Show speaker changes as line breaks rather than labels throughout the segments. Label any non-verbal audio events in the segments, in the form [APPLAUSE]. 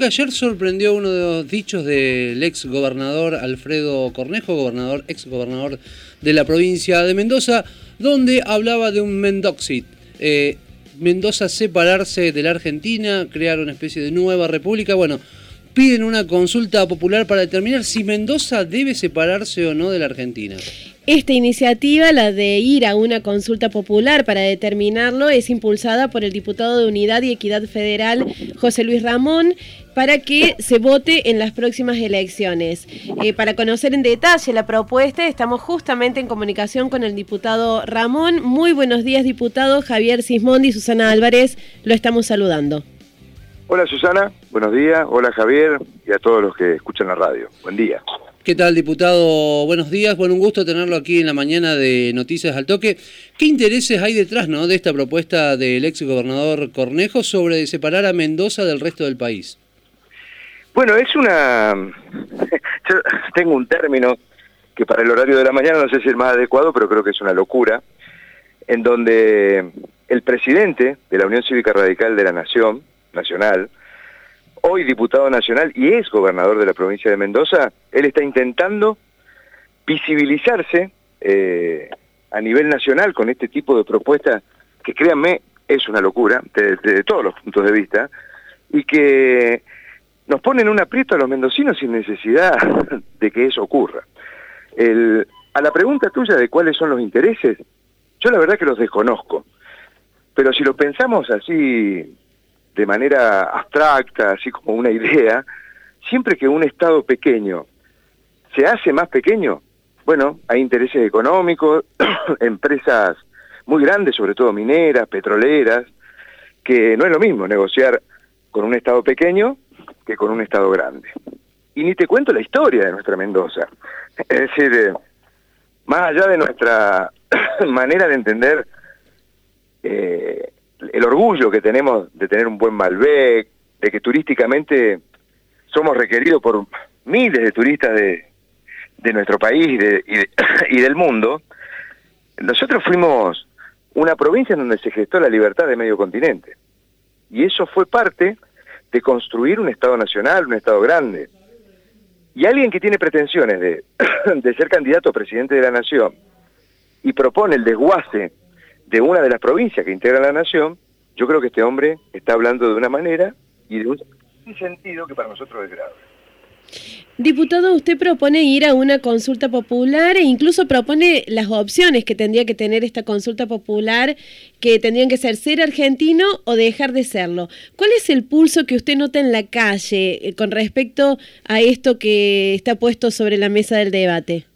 que ayer sorprendió uno de los dichos del ex gobernador Alfredo Cornejo, gobernador, ex gobernador de la provincia de Mendoza, donde hablaba de un Mendoxit. Eh, Mendoza separarse de la Argentina, crear una especie de nueva república. Bueno, piden una consulta popular para determinar si Mendoza debe separarse o no de la Argentina.
Esta iniciativa, la de ir a una consulta popular para determinarlo, es impulsada por el diputado de Unidad y Equidad Federal, José Luis Ramón, para que se vote en las próximas elecciones. Eh, para conocer en detalle la propuesta, estamos justamente en comunicación con el diputado Ramón. Muy buenos días, diputado Javier Sismondi y Susana Álvarez. Lo estamos saludando.
Hola Susana, buenos días. Hola Javier y a todos los que escuchan la radio. Buen día.
¿Qué tal, diputado? Buenos días. Bueno, un gusto tenerlo aquí en la mañana de Noticias al Toque. ¿Qué intereses hay detrás ¿no? de esta propuesta del ex gobernador Cornejo sobre separar a Mendoza del resto del país?
Bueno, es una... [LAUGHS] Yo tengo un término que para el horario de la mañana no sé si es más adecuado, pero creo que es una locura, en donde el presidente de la Unión Cívica Radical de la Nación, Nacional, hoy diputado nacional y es gobernador de la provincia de Mendoza, él está intentando visibilizarse eh, a nivel nacional con este tipo de propuestas que créanme es una locura desde todos los puntos de vista y que nos ponen un aprieto a los mendocinos sin necesidad [LAUGHS] de que eso ocurra. a la pregunta tuya de cuáles son los intereses, yo la verdad que los desconozco, pero si lo pensamos así de manera abstracta, así como una idea, siempre que un Estado pequeño se hace más pequeño, bueno, hay intereses económicos, [CLEARS THROAT] empresas muy grandes, sobre todo mineras, petroleras, que no es lo mismo negociar con un Estado pequeño que con un Estado grande. Y ni te cuento la historia de nuestra Mendoza. Es decir, eh, más allá de nuestra [CLEARS THROAT] manera de entender eh, el orgullo que tenemos de tener un buen Malbec, de que turísticamente somos requeridos por miles de turistas de, de nuestro país y, de, [COUGHS] y, del mundo, nosotros fuimos una provincia en donde se gestó la libertad de medio continente. Y eso fue parte de construir un Estado nacional, un Estado grande. Y alguien que tiene pretensiones de, [COUGHS] de ser candidato a presidente de la nación y propone el desguace de una de las provincias que integra la nación, yo creo que este hombre está hablando de una manera y de un sentido que para nosotros es grave.
Diputado, usted propone ir a una consulta popular e incluso propone las opciones que tendría que tener esta consulta popular, que tendrían que ser ser argentino o dejar de serlo. ¿Cuál es el pulso que usted nota en la calle eh, con respecto a esto que está puesto sobre la mesa del debate?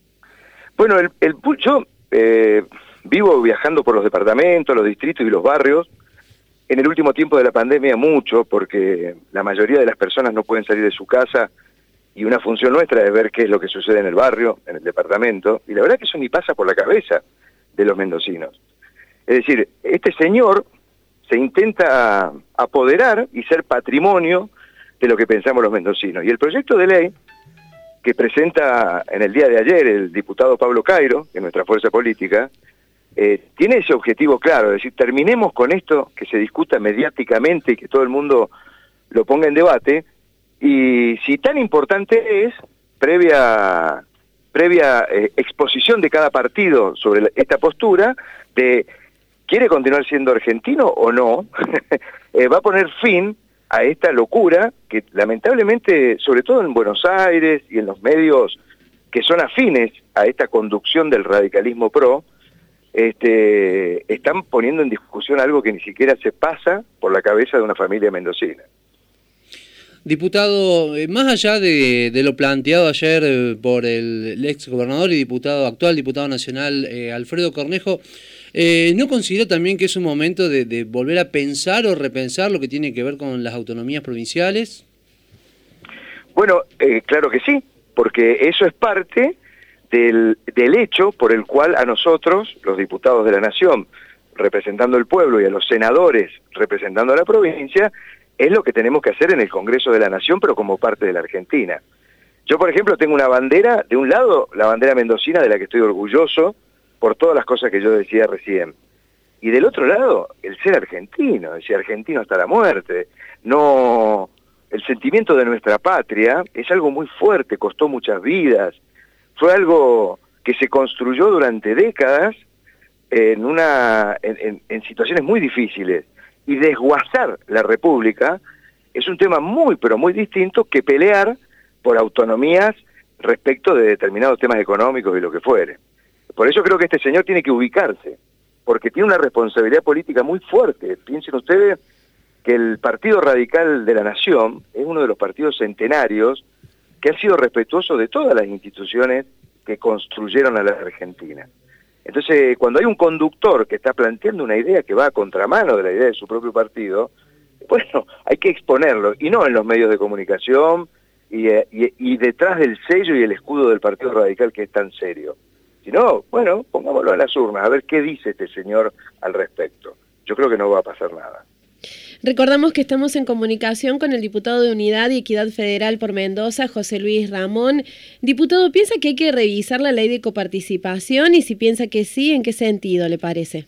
Bueno, el, el pulso, eh, vivo viajando por los departamentos, los distritos y los barrios. En el último tiempo de la pandemia mucho, porque la mayoría de las personas no pueden salir de su casa y una función nuestra es ver qué es lo que sucede en el barrio, en el departamento, y la verdad que eso ni pasa por la cabeza de los mendocinos. Es decir, este señor se intenta apoderar y ser patrimonio de lo que pensamos los mendocinos. Y el proyecto de ley que presenta en el día de ayer el diputado Pablo Cairo, de nuestra fuerza política, eh, tiene ese objetivo claro, es decir, terminemos con esto, que se discuta mediáticamente y que todo el mundo lo ponga en debate, y si tan importante es, previa, previa eh, exposición de cada partido sobre esta postura, de quiere continuar siendo argentino o no, [LAUGHS] eh, va a poner fin a esta locura que lamentablemente, sobre todo en Buenos Aires y en los medios que son afines a esta conducción del radicalismo pro, este, están poniendo en discusión algo que ni siquiera se pasa por la cabeza de una familia mendocina.
Diputado, eh, más allá de, lo planteado ayer eh, por el, ex gobernador y diputado actual, diputado nacional eh, Alfredo Cornejo, ¿no considera también que es un momento de, de, volver a pensar o repensar lo que tiene que ver con las autonomías provinciales?
Bueno, claro que sí, porque eso es parte del, hecho por el cual a nosotros, los diputados de la Nación, representando el pueblo, y a los senadores representando a la provincia, es lo que tenemos que hacer en el Congreso de la Nación, pero como parte de la Argentina. Yo, por ejemplo, tengo una bandera, de un lado, la bandera mendocina, de la que estoy orgulloso, por todas las cosas que yo decía recién. Y del otro lado, el ser argentino, decir argentino hasta la muerte. No, el sentimiento de nuestra patria es algo muy fuerte, costó muchas vidas, fue algo que se construyó durante décadas en, una, en, situaciones muy difíciles. Y desguazar la República es un tema muy, pero muy distinto que pelear por autonomías respecto de determinados temas económicos y lo que fuere. Por eso creo que este señor tiene que ubicarse, porque tiene una responsabilidad política muy fuerte. Piensen ustedes que el Partido Radical de la Nación es uno de los partidos centenarios que ha sido respetuoso de todas las instituciones que construyeron a la Argentina. Entonces, cuando hay un conductor que está planteando una idea que va a contramano de la idea de su propio partido, [LAUGHS] bueno, hay que exponerlo, y no en los medios de comunicación y, eh, y, detrás del sello y el escudo del Partido Radical que es tan serio. Sino, bueno, pongámoslo en las urnas, a ver qué dice este señor al respecto. Yo creo que no va a pasar nada.
Recordamos que estamos en comunicación con el diputado de Unidad y Equidad Federal por Mendoza, José Luis Ramón. Diputado, ¿piensa que hay que revisar la ley de coparticipación? Y si piensa que sí, ¿en qué sentido le parece?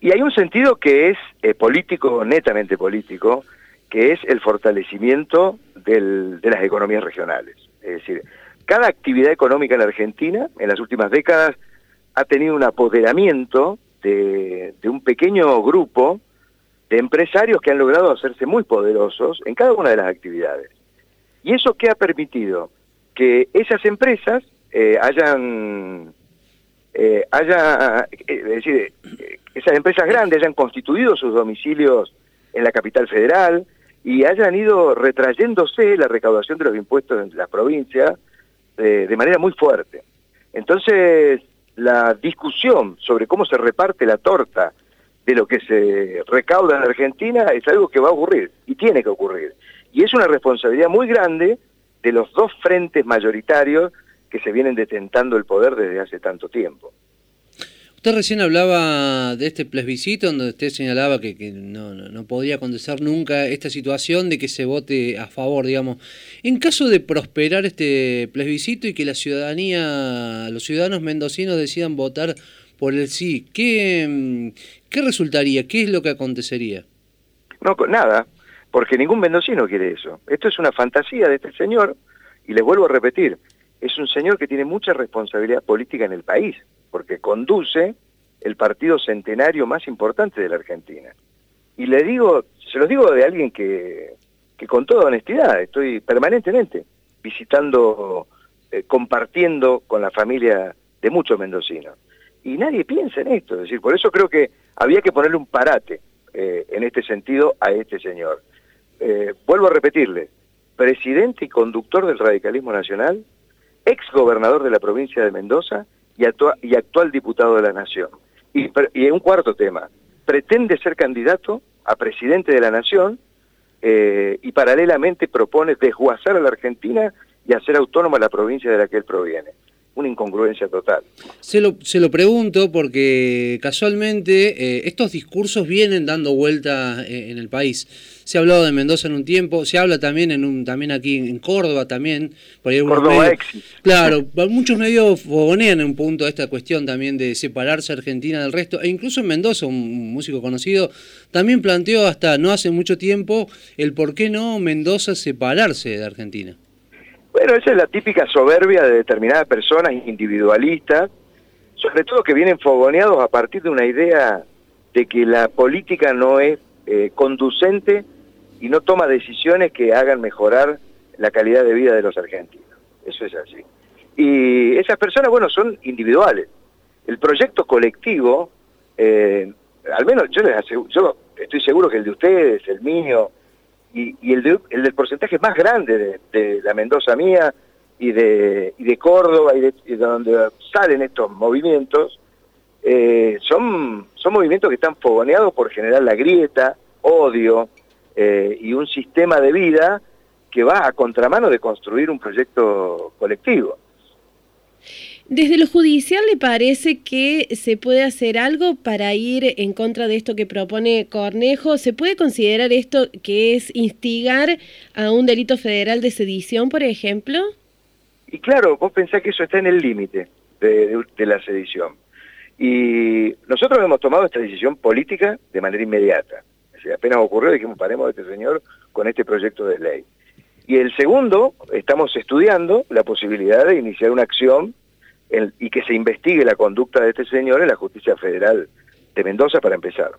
Y hay un sentido que es eh, político, netamente político, que es el fortalecimiento de las economías regionales. Es decir, cada actividad económica en la Argentina en las últimas décadas ha tenido un apoderamiento de un pequeño grupo de empresarios que han logrado hacerse muy poderosos en cada una de las actividades. ¿Y eso qué ha permitido? Que esas empresas eh, hayan, eh, haya, eh, es decir, esas empresas grandes hayan constituido sus domicilios en la capital federal y hayan ido retrayéndose la recaudación de los impuestos en las provincias de manera muy fuerte. Entonces, la discusión sobre cómo se reparte la torta de lo que se recauda en Argentina es algo que va a ocurrir y tiene que ocurrir. Y es una responsabilidad muy grande de los dos frentes mayoritarios que se vienen detentando el poder desde hace tanto tiempo.
Usted recién hablaba de este plebiscito donde usted señalaba que, no, no, podría acontecer nunca esta situación de que se vote a favor, digamos. En caso de prosperar este plebiscito y que la ciudadanía, los ciudadanos mendocinos decidan votar por el sí, ¿qué, mm, ¿qué resultaría? ¿Qué es lo que acontecería?
No, nada, porque ningún mendocino quiere eso. Esto es una fantasía de este señor, y les vuelvo a repetir, es un señor que tiene mucha responsabilidad política en el país, porque conduce el partido centenario más importante de la Argentina. Y le digo, se los digo de alguien que, que con toda honestidad, estoy permanentemente visitando, eh, compartiendo con la familia de muchos mendocinos y nadie piensa en esto. Es decir, por eso creo que había que ponerle un parate eh, en este sentido a este señor. Eh, vuelvo a repetirle, presidente y conductor del radicalismo nacional, ex gobernador de la provincia de Mendoza y, actual diputado de la Nación. Y, y un cuarto tema, pretende ser candidato a presidente de la Nación eh, y paralelamente propone desguazar a la Argentina y hacer autónoma la provincia de la que él proviene una incongruencia total.
Se lo, se lo pregunto porque casualmente eh, estos discursos vienen dando vuelta eh, en el país. Se ha hablado de Mendoza en un tiempo, se habla también en un, también aquí en Córdoba también.
Por ahí Córdoba medios,
Claro, [LAUGHS] muchos medios fogonean en un punto esta cuestión también de separarse Argentina del resto, e incluso en Mendoza, un músico conocido, también planteó hasta no hace mucho tiempo el por qué no Mendoza separarse de Argentina.
Bueno, esa es la típica soberbia de determinadas personas individualistas, sobre todo que vienen fogoneados a partir de una idea de que la política no es eh, conducente y no toma decisiones que hagan mejorar la calidad de vida de los argentinos. Eso es así. Y esas personas, bueno, son individuales. El proyecto colectivo, eh, al menos yo les aseguro, yo estoy seguro que el de ustedes, el mío, y, el, el, del porcentaje más grande de, la Mendoza mía y de, y de Córdoba y de, donde salen estos movimientos, eh, son, son movimientos que están fogoneados por generar la grieta, odio eh, y un sistema de vida que va a contramano de construir un proyecto colectivo.
Desde lo judicial, ¿le parece que se puede hacer algo para ir en contra de esto que propone Cornejo? ¿Se puede considerar esto que es instigar a un delito federal de sedición, por ejemplo?
Y claro, vos pensás que eso está en el límite de, la sedición. Y nosotros hemos tomado esta decisión política de manera inmediata. apenas ocurrió, dijimos, paremos a este señor con este proyecto de ley. Y el segundo, estamos estudiando la posibilidad de iniciar una acción y que se investigue la conducta de este señor en la justicia federal de Mendoza para empezar.